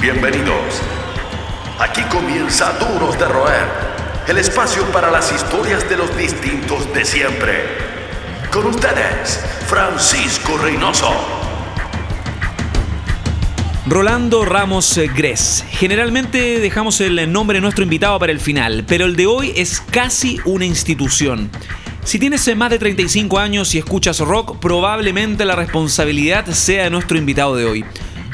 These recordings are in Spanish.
Bienvenidos. Aquí comienza Duros de Roer, el espacio para las historias de los distintos de siempre. Con ustedes, Francisco Reynoso. Rolando Ramos Gres. Generalmente dejamos el nombre de nuestro invitado para el final, pero el de hoy es casi una institución. Si tienes más de 35 años y escuchas rock, probablemente la responsabilidad sea de nuestro invitado de hoy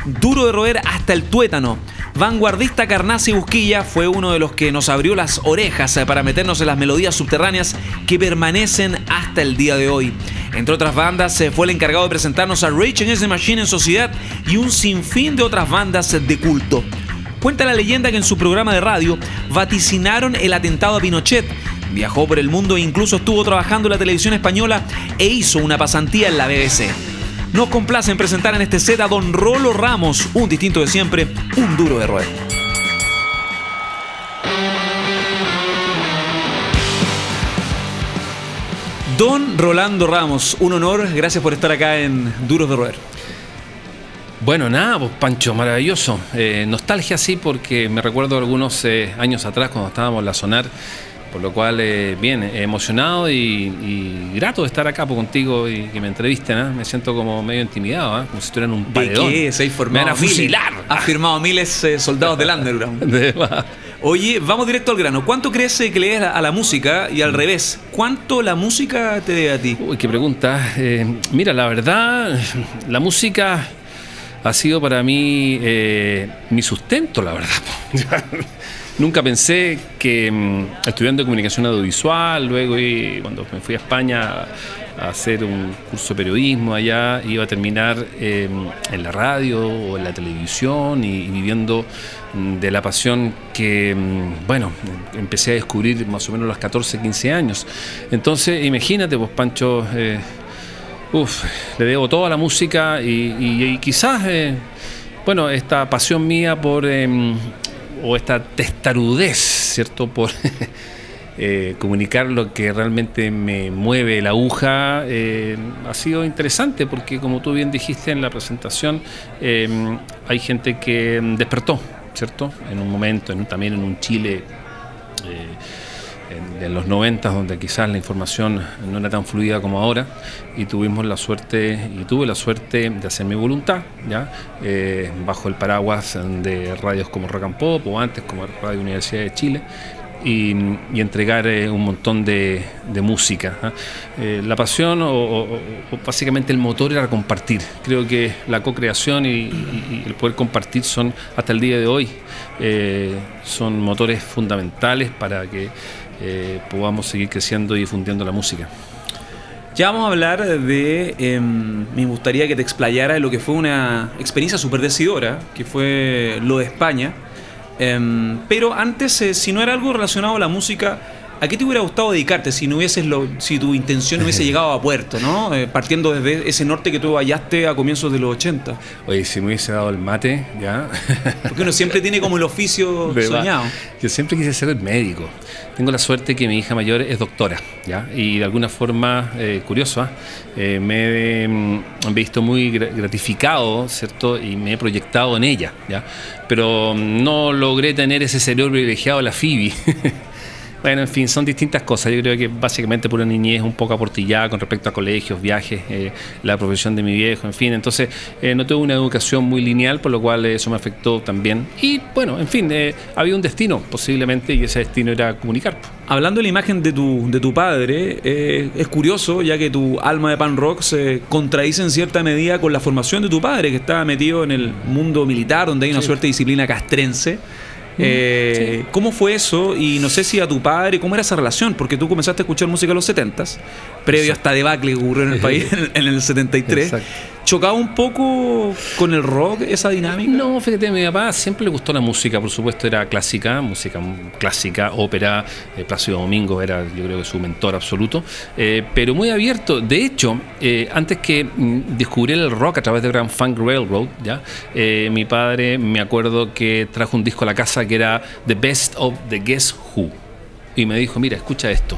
duro de roer hasta el tuétano. Vanguardista Carnaza y Busquilla fue uno de los que nos abrió las orejas para meternos en las melodías subterráneas que permanecen hasta el día de hoy. Entre otras bandas, fue el encargado de presentarnos a Rage Against the Machine en Sociedad y un sinfín de otras bandas de culto. Cuenta la leyenda que en su programa de radio vaticinaron el atentado a Pinochet. Viajó por el mundo e incluso estuvo trabajando en la televisión española e hizo una pasantía en la BBC. Nos complace en presentar en este set a Don Rolo Ramos, un distinto de siempre, un duro de roer. Don Rolando Ramos, un honor, gracias por estar acá en Duros de Roer. Bueno, nada, pues Pancho, maravilloso. Eh, nostalgia sí, porque me recuerdo algunos eh, años atrás cuando estábamos en la Sonar por lo cual, eh, bien, emocionado y, grato de estar acá pues, contigo y que me entrevisten. ¿ah? Me siento como medio intimidado, ¿ah? como si estuviera en un paredón. ¿De qué? Se me van a fusilar. Ha firmado miles eh, soldados del underground. Oye, vamos directo al grano. ¿Cuánto crees que le des a la música y al mm. revés? ¿Cuánto la música te debe a ti? Uy, qué pregunta. Eh, mira, la verdad, la música ha sido para mí mi sustento, la verdad. Nunca pensé que mm, estudiando comunicación audiovisual, luego cuando me fui a España a hacer un curso de periodismo allá, iba a terminar em, en la radio o en la televisión y, viviendo mm, de la pasión que, mm, bueno, empecé a descubrir más o menos a los 14, 15 años. Entonces, imagínate, pues Pancho, eh, le debo toda la música y, quizás, eh, bueno, esta pasión mía por em, o esta testarudez, ¿cierto? Por eh, comunicar lo que realmente me mueve la aguja, eh, ha sido interesante porque como tú bien dijiste en la presentación, eh, hay gente que despertó, ¿cierto? En un momento, también en un Chile en, los 90 donde quizás la información no era tan fluida como ahora y tuvimos la suerte y tuve la suerte de hacer mi voluntad ya eh, bajo el paraguas de radios como Rock and Pop o antes como Radio Universidad de Chile y, entregar eh, un montón de, música. ¿ah? Eh, la pasión o, básicamente el motor era compartir. Creo que la co-creación y, el poder compartir son hasta el día de hoy son motores fundamentales para que eh, podamos seguir creciendo y difundiendo la música. Ya vamos a hablar de. Em, me gustaría que te explayara de lo que fue una experiencia súper decidora, que fue lo de España. Em, pero antes, eh, si no era algo relacionado a la música, ¿A qué te hubiera gustado dedicarte si no hubieses lo, si tu intención hubiese llegado a puerto, ¿no? Eh, partiendo desde ese norte que tú hallaste a comienzos de los 80. Oye, si me hubiese dado el mate, ya. Porque uno siempre tiene como el oficio soñado. Yo siempre quise ser médico. Tengo la suerte que mi hija mayor es doctora, ¿ya? Y de alguna forma, eh, curiosa, eh, me mm, he visto muy gratificado, ¿cierto? Y me he proyectado en ella, ¿ya? Pero mm, no logré tener ese cerebro privilegiado la FIBI. Bueno, en fin, son distintas cosas. Yo creo que básicamente por una niñez un poco aportillada con respecto a colegios, viajes, eh, la profesión de mi viejo, en fin. Entonces, eh, no tuve una educación muy lineal, por lo cual eso me afectó también. Y bueno, en fin, eh, había un destino posiblemente y ese destino era comunicar. Hablando de la imagen de tu, de tu padre, es curioso ya que tu alma de pan rock se contradice en cierta medida con la formación de tu padre, que estaba metido en el mundo militar, donde hay una suerte de disciplina castrense. Eh, ¿Cómo fue eso? Y no sé si a tu padre, ¿cómo era esa relación? Porque tú comenzaste a escuchar música en los 70s, previo a esta debacle que ocurrió en el país en, el 73. ¿Chocaba un poco con el rock esa dinámica? No, fíjate, a mi papá siempre le gustó la música, por supuesto era clásica, música clásica, ópera, eh, Plácido Domingo era yo creo que su mentor absoluto, eh, pero muy abierto. De hecho, eh, antes que mm, descubriera el rock a través de Grand Funk Railroad, ¿ya? mi padre me acuerdo que trajo un disco a la casa que era The Best of the Guess Who. Y me dijo, mira, escucha esto.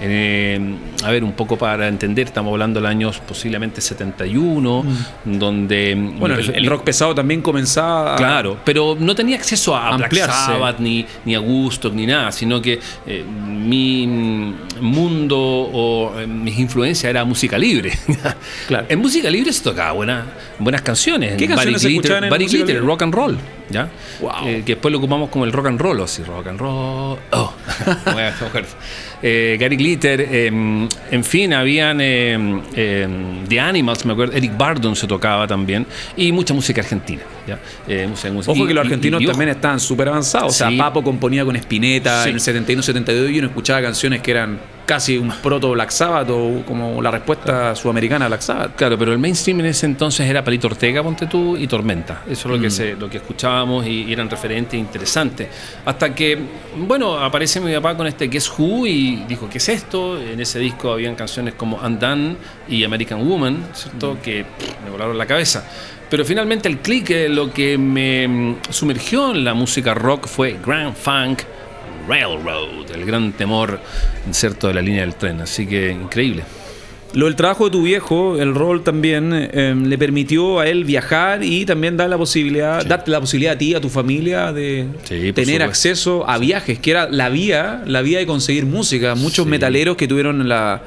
Eh, a ver, un poco para entender, estamos hablando de años posiblemente 71, mm. donde... Bueno, el, rock pesado también comenzaba a... Claro, pero no tenía acceso a Black Sabbath, ni, ni a Gusto, ni nada, sino que eh, mi mundo o eh, mis influencias era música libre. claro. En música libre se tocaba buena, buenas canciones. ¿Qué canciones se escuchaban en Barry Glitter, rock and roll. ¿ya? que después lo ocupamos como el rock and roll, o así, rock and roll. Oh. eh, Gary Glitter, em, en fin, habían em, em, The Animals, me acuerdo, Eric Bardon se tocaba también, y mucha música argentina. ¿ya? Eh, Ojo que los argentinos también estaban súper avanzados, o sea, Papo componía con Spinetta en el 71-72 y uno escuchaba canciones que eran casi un proto Black Sabbath o como la respuesta sudamericana a Black Sabbath. Claro, pero el mainstream en ese entonces era Palito Ortega, ponte tú, y Tormenta. Eso es lo que, mm. se, lo que escuchábamos y, eran referentes interesantes. Hasta que, bueno, aparece mi papá con este Guess Who y dijo, ¿qué es esto? En ese disco habían canciones como Undone y American Woman, ¿cierto? Mm. Que me volaron la cabeza. Pero finalmente el click, eh, lo que me mm, sumergió en la música rock fue Grand Funk, Railroad, el gran temor cierto de la línea del tren. Así que increíble. Lo del trabajo de tu viejo, el rol también, em, le permitió a él viajar y también dar la posibilidad, darte la posibilidad a ti, a tu familia, de tener acceso a viajes, que era la vía, la vía de conseguir música. Muchos metaleros que tuvieron la.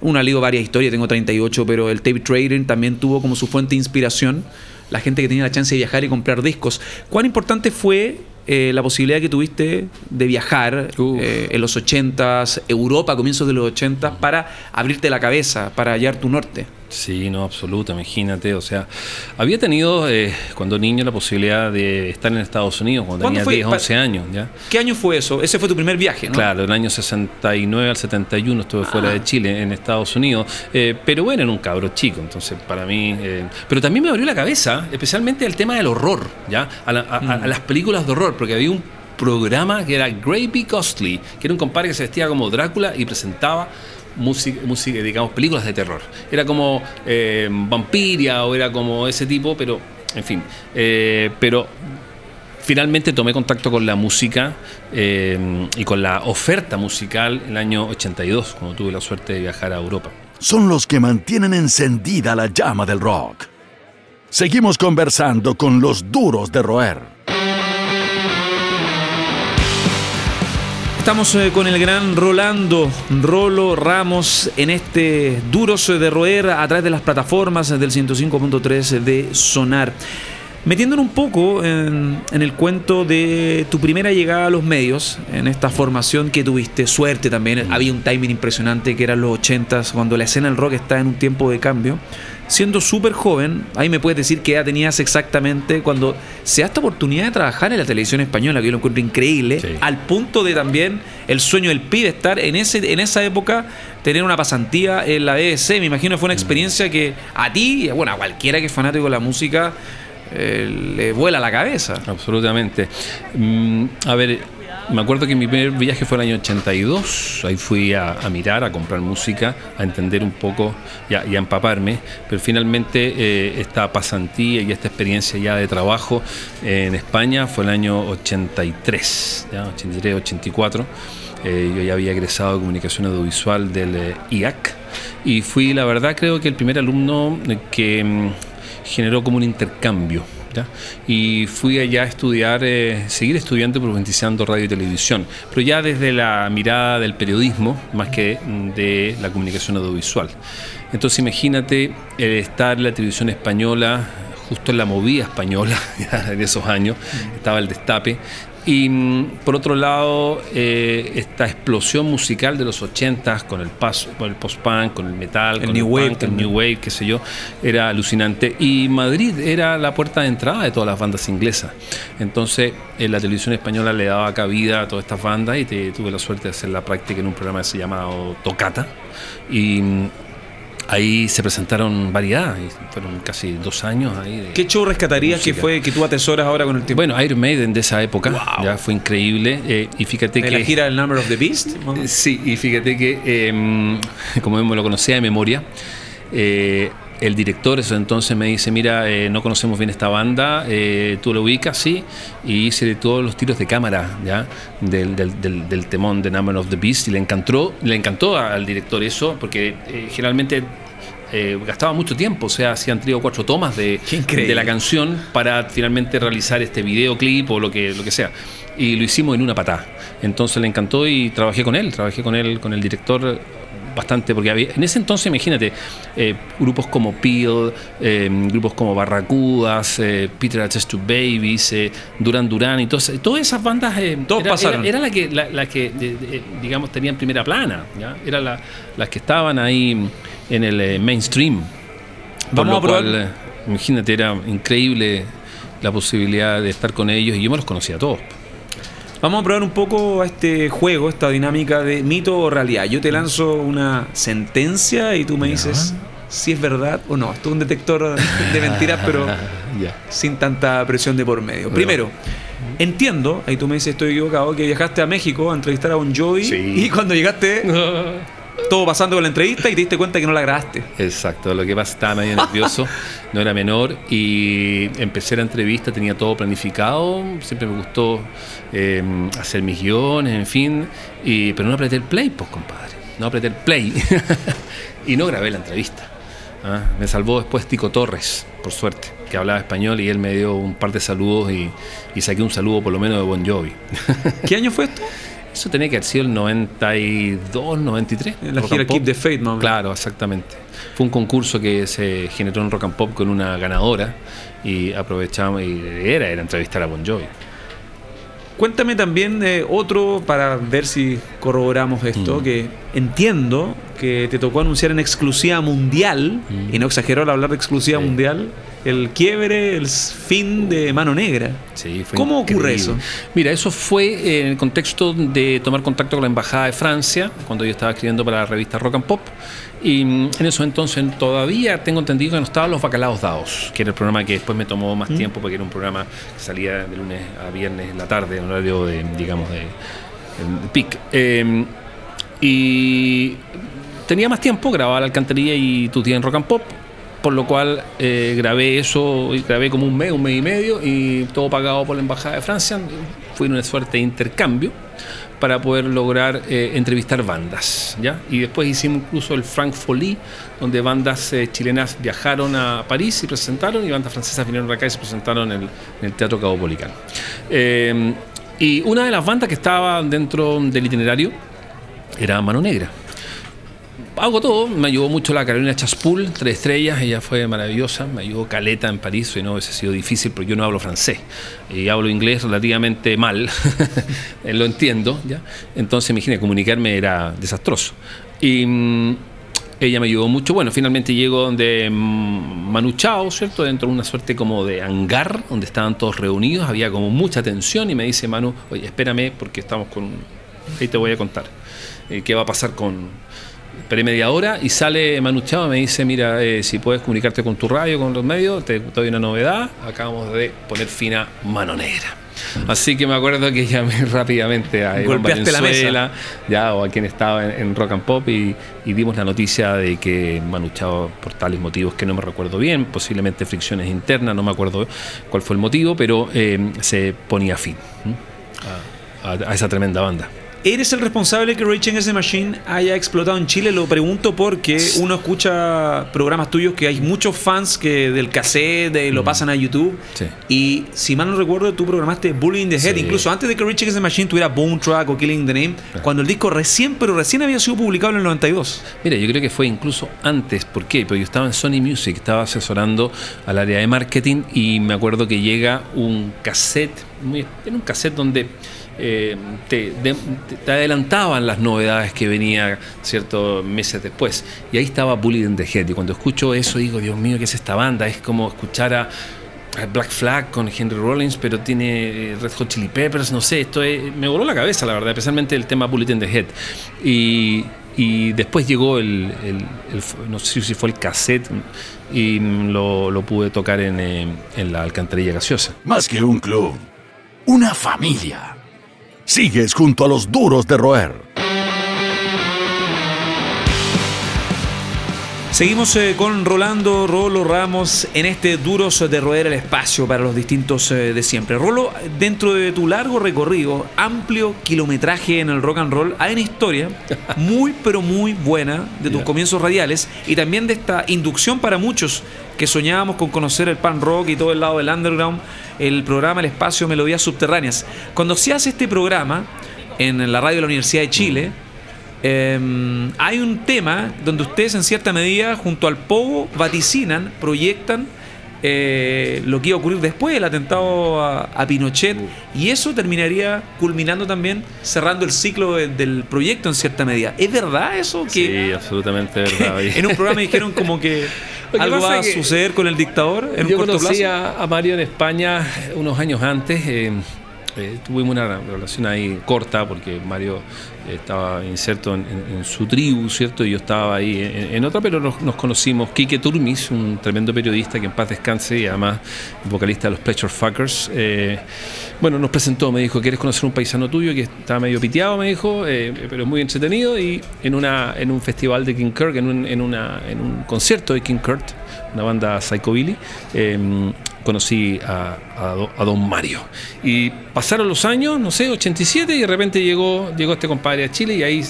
Una ligo varias historias, tengo 38, pero el tape trading también tuvo como su fuente de inspiración la gente que tenía la chance de viajar y comprar discos. ¿Cuán importante fue eh, la posibilidad que tuviste de viajar eh, en los 80s, Europa, comienzos de los 80 para abrirte la cabeza, para hallar tu norte. Sí, no, absoluta, imagínate. O sea, había tenido eh, cuando niño la posibilidad de estar en Estados Unidos cuando tenía 10, 11 años. ¿ya? ¿Qué año fue eso? Ese fue tu primer viaje, ¿no? Claro, el año 69 al 71 estuve fuera de ah. Chile, en Estados Unidos. pero bueno, era un cabro chico, entonces para mí. pero también me abrió la cabeza, especialmente el tema del horror, ¿ya? a mm. las películas de horror porque había un programa que era Gravy Costly, que era un compadre que se vestía como Drácula y presentaba digamos, películas de terror. Era como eh, Vampiria o era como ese tipo, pero, en fin. Eh, pero finalmente tomé contacto con la música eh, y con la oferta musical en el año 82, cuando tuve la suerte de viajar a Europa. Son los que mantienen encendida la llama del rock. Seguimos conversando con los duros de roer. Estamos eh, con el gran Rolando Rolo Ramos en este Duros de Roer a través de las plataformas del 105.3 de Sonar. Metiéndonos un poco en, el cuento de tu primera llegada a los medios, en esta formación que tuviste, suerte también, había un timing impresionante que eran los 80s, cuando la escena del rock está en un tiempo de cambio. Siendo súper joven, ahí me puedes decir qué edad tenías exactamente cuando se da esta oportunidad de trabajar en la televisión española, que yo lo encuentro increíble, al punto de también el sueño del pibe estar en, ese, en esa época, tener una pasantía en la BBC. Me imagino que fue una experiencia que a ti, bueno, a cualquiera que es fanático de la música, eh, le vuela la cabeza. Absolutamente. Mm, a ver, me acuerdo que mi primer viaje fue el año 82, ahí fui a, mirar, a comprar música, a entender un poco y a, empaparme, pero finalmente eh, esta pasantía y esta experiencia ya de trabajo en España fue el año 83, ¿ya? 83, 84. Eh, yo ya había egresado de comunicación audiovisual del IAC y fui, la verdad, creo que el primer alumno que mm, generó como un intercambio. Y fui allá a estudiar, eh, seguir estudiando profundizando radio y televisión, pero ya desde la mirada del periodismo más que de la comunicación audiovisual. Entonces imagínate estar en la televisión española justo en la movida española de esos años, estaba el destape, y mm, por otro lado, eh, esta explosión musical de los 80 con el, con el post-punk, con el metal, el con New el, Wave, el New Wave, qué sé yo, era alucinante. Y Madrid era la puerta de entrada de todas las bandas inglesas. Entonces, en la televisión española le daba cabida a todas estas bandas y tuve la suerte de hacer la práctica en un programa que se llamaba Tocata. Y mm, ahí se presentaron variedad, fueron casi dos años ahí. ¿Qué show rescatarías que fue que tú atesoras ahora con el tiempo? Bueno, Iron Maiden de esa época, ya fue increíble. Eh, y fíjate que. la gira del Number of the Beast? sí, y fíjate que, em, como lo conocía de memoria, eh, el director eso entonces me dice, mira, eh, no conocemos bien esta banda, eh, tú lo ubicas, sí, y hice todos los tiros de cámara, ¿ya? Del, del, del, del temón de Number of the Beast, y le encantó, le encantó al director eso, porque eh, generalmente eh, gastaba mucho tiempo, o sea, hacían tres o cuatro tomas de, de la canción para finalmente realizar este videoclip o lo que, lo que sea. Y lo hicimos en una patada. Entonces le encantó y trabajé con él, trabajé con él, con el director bastante, porque había, en ese entonces, imagínate, eh, grupos como Peel, eh, grupos como Barracudas, eh, Peter H. Two Babies, Duran Duran y todas, todas esas bandas. Todos era, pasaron. Era, era la que, la, la que de- de- digamos, tenían primera plana, ¿ya? Era la, las que estaban ahí en el mainstream. Por lo a probar- cual, imagínate, era increíble la posibilidad de estar con ellos y yo me los conocía a todos. Vamos a probar un poco a este juego, esta dinámica de mito o realidad. Yo te lanzo una sentencia y tú me dices si es verdad o no. Esto es un detector de mentiras, pero sin tanta presión de por medio. Primero, entiendo, ahí tú me dices estoy equivocado, que viajaste a México a entrevistar a un Joey Sí. y cuando llegaste todo pasando con la entrevista y te diste cuenta que no la grabaste. Exacto, lo que pasa estaba medio nervioso, no era menor y empecé la entrevista, tenía todo planificado, siempre me gustó eh, hacer mis guiones, en fin, y, pero no apreté el play, pues compadre, no apreté el play y no grabé la entrevista. ¿ah? Me salvó después Tico Torres, por suerte, que hablaba español y él me dio un par de saludos y, y saqué un saludo por lo menos de Bon Jovi. ¿Qué año fue esto? Eso tenía que haber sido el 92, 93. En la gira. Keep the Faith, más. Claro, exactamente. Fue un concurso que se generó en Rock and Pop con una ganadora y aprovechamos y era, era entrevistar a Bon Jovi. Cuéntame también de otro para ver si corroboramos esto, Mm. que entiendo que te tocó anunciar en exclusiva mundial, Mm. y no exagero al hablar de exclusiva Sí. mundial, el quiebre, el fin de Mano Negra. Sí, fue ¿Cómo ocurre increíble. eso? Mira, eso fue en el contexto de tomar contacto con la Embajada de Francia, cuando yo estaba escribiendo para la revista Rock and Pop. Y mm, en eso entonces todavía tengo entendido que no estaban los bacalaos dados, que era el programa que después me tomó más tiempo porque era un programa que salía de lunes a viernes en la tarde, en horario de, digamos, de, de pic. Eh, y tenía más tiempo, grababa La Alcantarilla y Tu Tía en Rock and Pop, por lo cual eh, grabé eso, grabé como un mes, un mes y medio, y todo pagado por la Embajada de Francia. Fue una suerte de intercambio para poder lograr eh, entrevistar bandas. ¿ya? Y después hicimos incluso el Frank Folie, donde bandas eh, chilenas viajaron a París y presentaron, y bandas francesas vinieron acá y se presentaron en el, en el Teatro y una de las bandas que estaba dentro del itinerario era Mano Negra. Hago todo, me ayudó mucho la Carolina Chaspul, tres estrellas, ella fue maravillosa, me ayudó Caleta en París, y no hubiese sido difícil porque yo no hablo francés. Y hablo inglés relativamente mal, Eh, lo entiendo, ¿ya? entonces imagina, comunicarme era desastroso. Y mm, ella me ayudó mucho, bueno, finalmente llego donde mm, Manu Chao, ¿cierto? Dentro de una suerte como de hangar, donde estaban todos reunidos, había como mucha tensión y me dice Manu, oye, espérame porque estamos con... Ahí te voy a contar eh, qué va a pasar con... Esperé media hora y sale Manu Chao y me dice, mira, eh, si puedes comunicarte con tu radio, con los medios, te doy una novedad, acabamos de poner fin a Mano Negra. Así que me acuerdo que llamé rápidamente a Iván Valenzuela, ya, o a quien estaba en, en Rock and Pop y, y dimos la noticia de que Manu Chao, por tales motivos que no me recuerdo bien, posiblemente fricciones internas, no me acuerdo cuál fue el motivo, pero eh, se ponía fin a esa tremenda banda. ¿Eres el responsable que Rage Against the Machine haya explotado en Chile? Lo pregunto porque uno escucha programas tuyos que hay muchos fans que del cassette de- lo pasan a YouTube. Mm. Sí. Y si mal no recuerdo, tú programaste Bullying the Head, Sí. incluso antes de que Rage Against the Machine tuviera Bone Track o Killing the Name, cuando el disco recién, pero recién había sido publicado en el 92. Mira, yo creo que fue incluso antes. ¿Por qué? Porque yo estaba en Sony Music, estaba asesorando al área de marketing y me acuerdo que llega un cassette, muy- era un cassette donde eh, te, de- te- adelantaban las novedades que venía ciertos meses después. Y ahí estaba Bully in the Head. Y cuando escucho eso digo, Dios mío, ¿qué es esta banda? Es como escuchar a, a Black Flag con Henry Rollins, pero tiene eh, Red Hot Chili Peppers, no sé, esto es- me voló la cabeza, la verdad, especialmente el tema Bullet in the Head. Y, y después llegó el, el- el- no sé si fue el cassette, y lo, lo pude tocar en, eh, en la alcantarilla gaseosa. Más que un club, una familia. Sigues junto a los duros de roer. Seguimos eh, con Rolando Rolo Ramos en este Duros de Roer el Espacio para los distintos eh, de siempre. Rolo, dentro de tu largo recorrido, amplio kilometraje en el rock and roll, hay una historia muy pero muy buena de tus comienzos radiales y también de esta inducción para muchos que soñábamos con conocer el pan rock y todo el lado del underground, el programa El Espacio Melodías Subterráneas. Cuando se hace este programa en la radio de la Universidad de Chile, eh, hay un tema donde ustedes en cierta medida junto al Pogo vaticinan, proyectan eh, lo que iba a ocurrir después del atentado a, a Pinochet y eso terminaría culminando también cerrando el ciclo de- del proyecto en cierta medida. ¿Es verdad eso? Que, Sí, absolutamente verdad. que en un programa dijeron como que algo va a suceder con el dictador en Yo un corto conocí plazo. a, a Mario en España unos años antes. eh, eh, tuvimos una relación ahí corta porque Mario estaba inserto en, su tribu, ¿cierto? Y yo estaba ahí en, otra, pero nos, conocimos. Quique Turmis, un tremendo periodista que en paz descanse y además vocalista de los Pleasure Fuckers. eh, bueno, nos presentó, me dijo, ¿quieres conocer un paisano tuyo que está medio piteado? Me dijo, eh, pero muy entretenido. Y en, una, en un festival de King Kirk, en un, en un concierto de King Kirk, una banda psychobilly, eh, conocí a don Mario. Y pasaron los años, no sé, 87, y de repente llegó, llegó este compadre Chile y ahí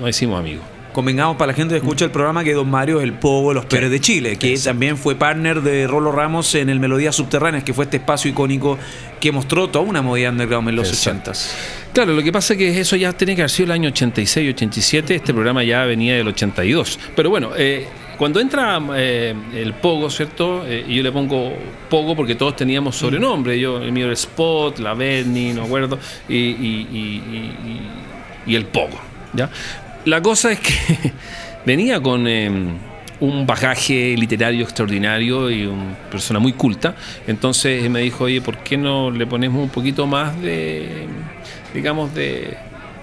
nos hicimos amigos. Convengamos para la gente que escucha el programa que Don Mario es el Pogo de los Pérez de Chile, que también fue partner de Rolo Ramos en el Melodías Subterráneas, que fue este espacio icónico que mostró toda una movida underground en los Exacto. 80s. Claro, lo que pasa es que eso ya tiene que haber sido el año 86, 87, este programa ya venía del 82. Pero bueno, eh, cuando entra eh, el Pogo, ¿cierto? Eh, y yo le pongo Pogo porque todos teníamos sobrenombre. Yo, el mío era Spot, la Bernie, no acuerdo, y, y- y- y- el Pogo, ¿ya? La cosa es que venía con... eh, un bagaje literario extraordinario y una persona muy culta. Entonces me dijo, oye, ¿por qué no le ponemos un poquito más de, digamos, de,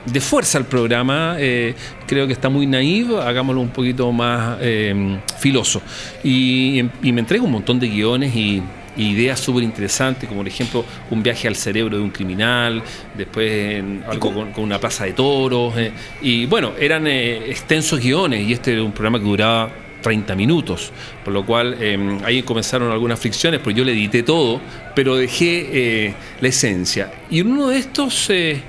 de fuerza al programa? Eh, creo que está muy naive, hagámoslo un poquito más eh, filoso. Y, y me entrega un montón de guiones y ideas súper interesantes, como por ejemplo un viaje al cerebro de un criminal, después en algo con, con una plaza de toros, eh, y bueno, eran eh, extensos guiones y este era un programa que duraba 30 minutos, por lo cual eh, ahí comenzaron algunas fricciones, porque yo le edité todo, pero dejé eh, la esencia. Y en uno de estos eh,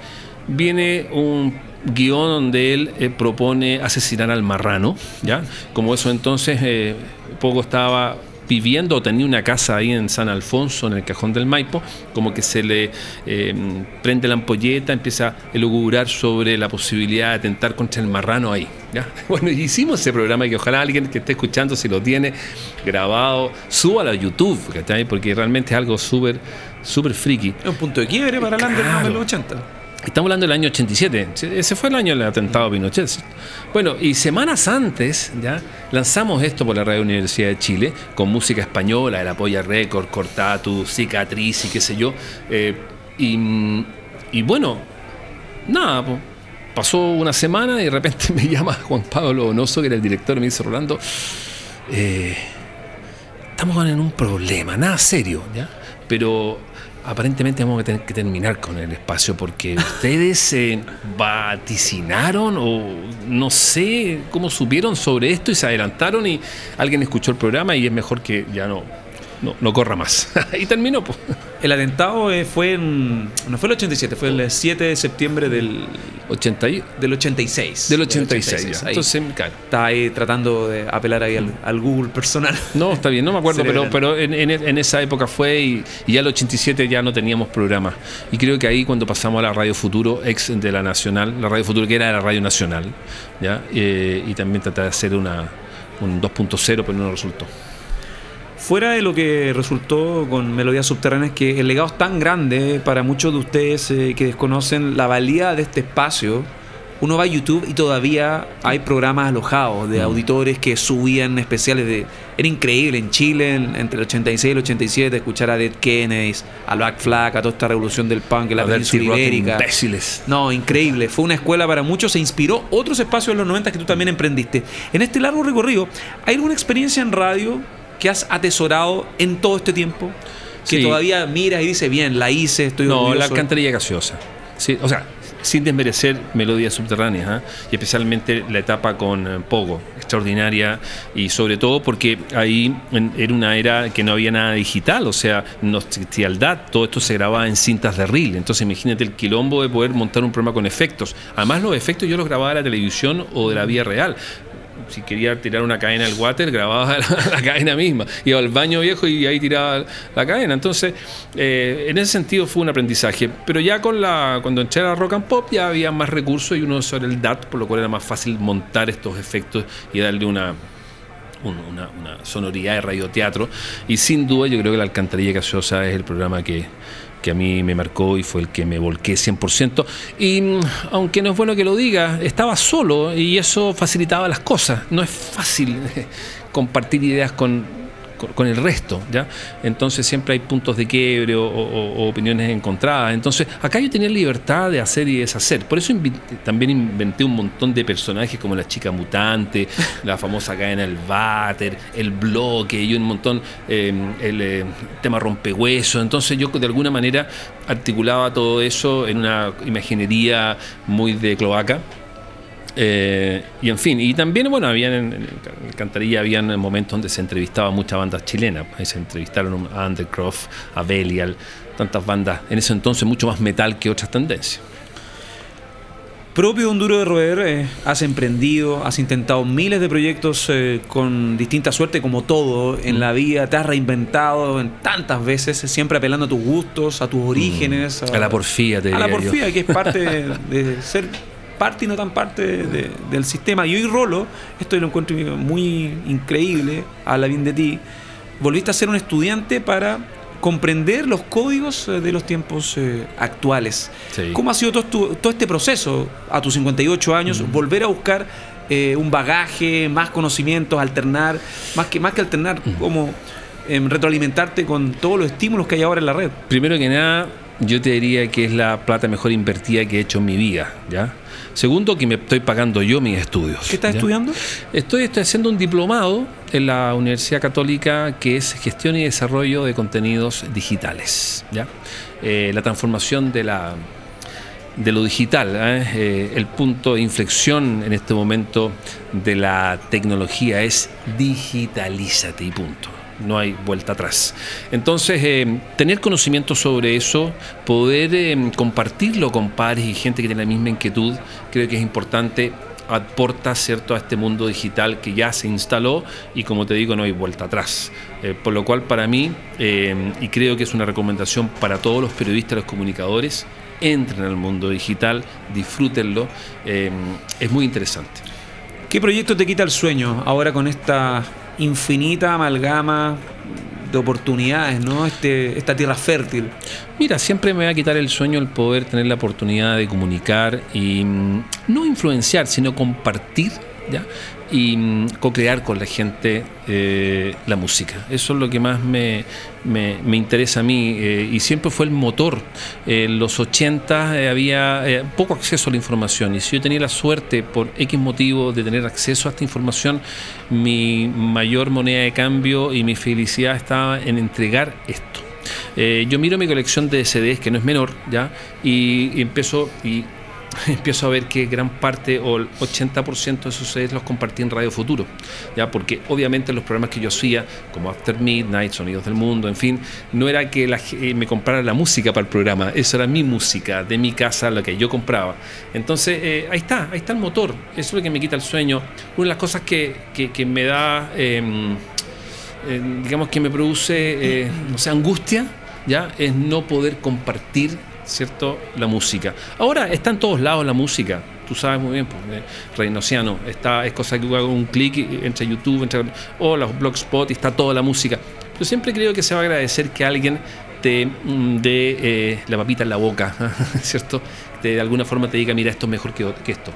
viene un guion donde él eh, propone asesinar al marrano, ¿ya? Como eso entonces eh, poco estaba viviendo o tenía una casa ahí en San Alfonso, en el cajón del Maipo, como que se le eh, prende la ampolleta, empieza a elucubrar sobre la posibilidad de atentar contra el marrano ahí. ¿ya? Bueno, hicimos ese programa que ojalá alguien que esté escuchando, si lo tiene grabado, súbalo a YouTube, ¿cachai? porque realmente es algo súper, súper friki. Es un punto de quiebre para el Claro. de los 80. Estamos hablando del año 87. Ese fue el año del atentado a Pinochet. Bueno, y semanas antes ya lanzamos esto por la Radio Universidad de Chile con música española, el Apoya Record, Cortatu, Cicatriz y qué sé yo. Eh, y, y bueno, nada, pasó una semana y de repente me llama Juan Pablo Donoso, que era el director, me dice, Rolando, eh, estamos en un problema, nada serio, ¿ya? Pero aparentemente vamos a tener que terminar con el espacio porque ustedes eh, vaticinaron o no sé cómo supieron sobre esto y se adelantaron y alguien escuchó el programa y es mejor que ya no, no, no corra más. y terminó, pues. El atentado eh, fue en. No fue el 87, fue el 7 de septiembre del, 80 y- del 86. del 86. ya. Ahí. Entonces, claro. Estaba ahí tratando de apelar ahí al, al Google personal. No, está bien, no me acuerdo, pero, pero en, en- en esa época fue y, y ya el 87 ya no teníamos programa. Y creo que ahí cuando pasamos a la Radio Futuro, ex de la Nacional, la Radio Futuro que era la Radio Nacional, ¿ya? Eh, y también traté de hacer una, un 2.0, pero no resultó. Fuera de lo que resultó con Melodías Subterráneas, que el legado es tan grande para muchos de ustedes eh, que desconocen la valía de este espacio. Uno va a YouTube y todavía hay programas alojados de auditores que subían especiales de... Era increíble en Chile, en- entre el 86 y el 87, escuchar a Dead Kennedys, a Black Flag, a toda esta revolución del punk en la península ibérica. imbéciles. No, increíble. Fue una escuela para muchos. Se inspiró otros espacios en los 90 que tú también emprendiste. En este largo recorrido, ¿hay alguna experiencia en radio que has atesorado en todo este tiempo? Que Sí. todavía miras y dices, bien, la hice, estoy No, orgulloso. la alcantarilla gaseosa. sí, o sea, sin desmerecer melodías subterráneas, ¿ah? y especialmente la etapa con eh, Pogo, extraordinaria, y sobre todo porque ahí era una era que no había nada digital, o sea, no existía el DAT, todo esto se grababa en cintas de reel, entonces imagínate el quilombo de poder montar un programa con efectos. Además los efectos yo los grababa de la televisión o de la vía real si quería tirar una cadena al water, grababa la, cadena misma. Iba al baño viejo y ahí tiraba la cadena. Entonces, eh, en ese sentido fue un aprendizaje. Pero ya con la cuando entré a rock and pop ya había más recursos y uno sobre el DAT, por lo cual era más fácil montar estos efectos y darle una, una, sonoridad de radioteatro. Y sin duda yo creo que La Alcantarilla Gaseosa es el programa que que a mí me marcó y fue el que me volqué 100%. Y mm, aunque no es bueno que lo diga, estaba solo y eso facilitaba las cosas. No es fácil compartir ideas con con el resto, ¿ya? Entonces siempre hay puntos de quiebre o, opiniones encontradas. Entonces acá yo tenía libertad de hacer y deshacer. Por eso también inventé un montón de personajes como la chica mutante, la famosa cadena del váter, el bloque y un montón, em, el eh, tema rompehueso. Entonces yo de alguna manera articulaba todo eso en una imaginería muy de cloaca eh, y en fin, y también, bueno, habían en, en Cantarilla habían momentos donde se entrevistaba muchas bandas chilenas. Se entrevistaron a Undercroft, a Belial, tantas bandas, en ese entonces mucho más metal que otras tendencias. Propio de un duro de roer, eh, has emprendido, has intentado miles de proyectos eh, con distinta suerte, como todo en la vida, te has reinventado en tantas veces, siempre apelando a tus gustos, a tus orígenes. A, la porfía, te A la porfía, que es parte de ser parte y no tan parte del sistema. Y hoy Rolo, esto lo encuentro muy increíble, habla bien de ti, volviste a ser un estudiante para comprender los códigos eh, de los tiempos eh, actuales. ¿Cómo ha sido todo, todo, este proceso a tus 58 años, volver a buscar eh, un bagaje, más conocimientos, alternar, más que, más que alternar, como em, retroalimentarte con todos los estímulos que hay ahora en la red? Primero que nada, yo te diría que es la plata mejor invertida que he hecho en mi vida, ¿ya? Segundo, que me estoy pagando yo mis estudios. ¿Qué estás estudiando? Estoy, estoy haciendo un diplomado en la Universidad Católica que es Gestión y Desarrollo de Contenidos Digitales. ¿ya? Eh, la transformación de la de lo digital, ¿eh? Eh, el punto de inflexión en este momento de la tecnología es digitalízate y punto no hay vuelta atrás. Entonces, eh, tener conocimiento sobre eso, poder eh, compartirlo con pares y gente que tiene la misma inquietud, creo que es importante aporta cierto a este mundo digital que ya se instaló y como te digo no hay vuelta atrás. Eh, por lo cual para mí y creo que es una recomendación para todos los periodistas los comunicadores entren al mundo digital disfrútenlo es muy interesante. ¿qué proyecto te quita el sueño ahora con esta infinita amalgama de oportunidades, ¿no? Este, esta tierra fértil. Mira, siempre me va a quitar el sueño el poder tener la oportunidad de comunicar y mm, no influenciar, sino compartir, y mm, co-crear con la gente eh, la música. Eso es lo que más me, interesa a mí eh, y siempre fue el motor. En los 80 eh, había poco acceso a la información y si yo tenía la suerte por X motivo de tener acceso a esta información, mi mayor moneda de cambio y mi felicidad estaba en entregar esto. yo miro mi colección de CDs, que no es menor, ¿ya? Y, y y empiezo a ver que gran parte o el 80% de esos CDs los compartí en Radio Futuro, ya porque obviamente los programas que yo hacía, como After Midnight, Sonidos del Mundo, en fin, no era que eh, me comprara la música para el programa, eso era mi música, de mi casa, la que yo compraba. Entonces, eh, ahí está, ahí está el motor, eso es lo que me quita el sueño. Una de las cosas que, que, me da, em, eh, digamos que me produce, no sé, angustia, ya, es no poder compartir ¿cierto? La música. Ahora está en todos lados la música. Tú sabes muy bien, pues, eh, Reinociano, está, es cosa que hago un clic entre YouTube, entre, o los blogspot y está toda la música. Yo siempre creo que se va a agradecer que alguien te mm, dé eh, la papita en la boca, ¿cierto? de alguna forma te diga, mira, esto es mejor que, que esto.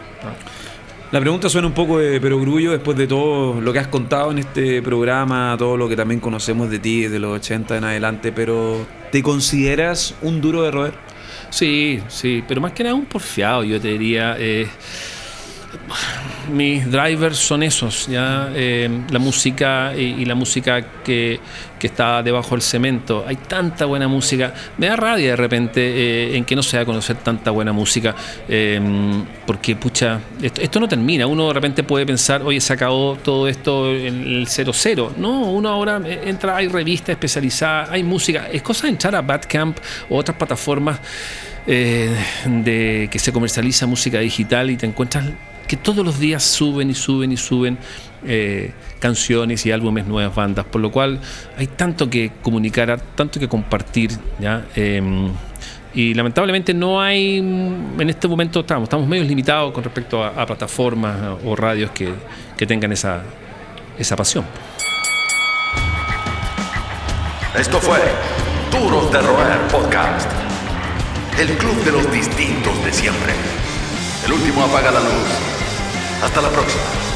La pregunta suena un poco de perogrullo después de todo lo que has contado en este programa, todo lo que también conocemos de ti desde los 80 en adelante, pero ¿te consideras un duro de roer? Sí, sí, pero más que nada un porfiado, yo te diría. Eh, mis drivers son esos, ya eh, la música y, la música que, está debajo del cemento. Hay tanta buena música. Me da rabia de repente eh, en que no se va a conocer tanta buena música, porque pucha, esto, no termina. Uno de repente puede pensar, oye, se acabó todo esto en el 00. No, uno ahora entra, hay revistas especializadas, hay música. Es cosa de entrar a Badcamp o otras plataformas eh, de que se comercializa música digital y te encuentras que todos los días suben y suben y suben eh, canciones y álbumes nuevas bandas, por lo cual hay tanto que comunicar, tanto que compartir, ¿ya? Em, y lamentablemente no hay, en este momento estamos, estamos medio limitados con respecto a, plataformas o radios que, que tengan esa, esa pasión. Esto fue Duros de Roer Podcast el club de los distintos de siempre. El último apaga la luz. Hasta la próxima.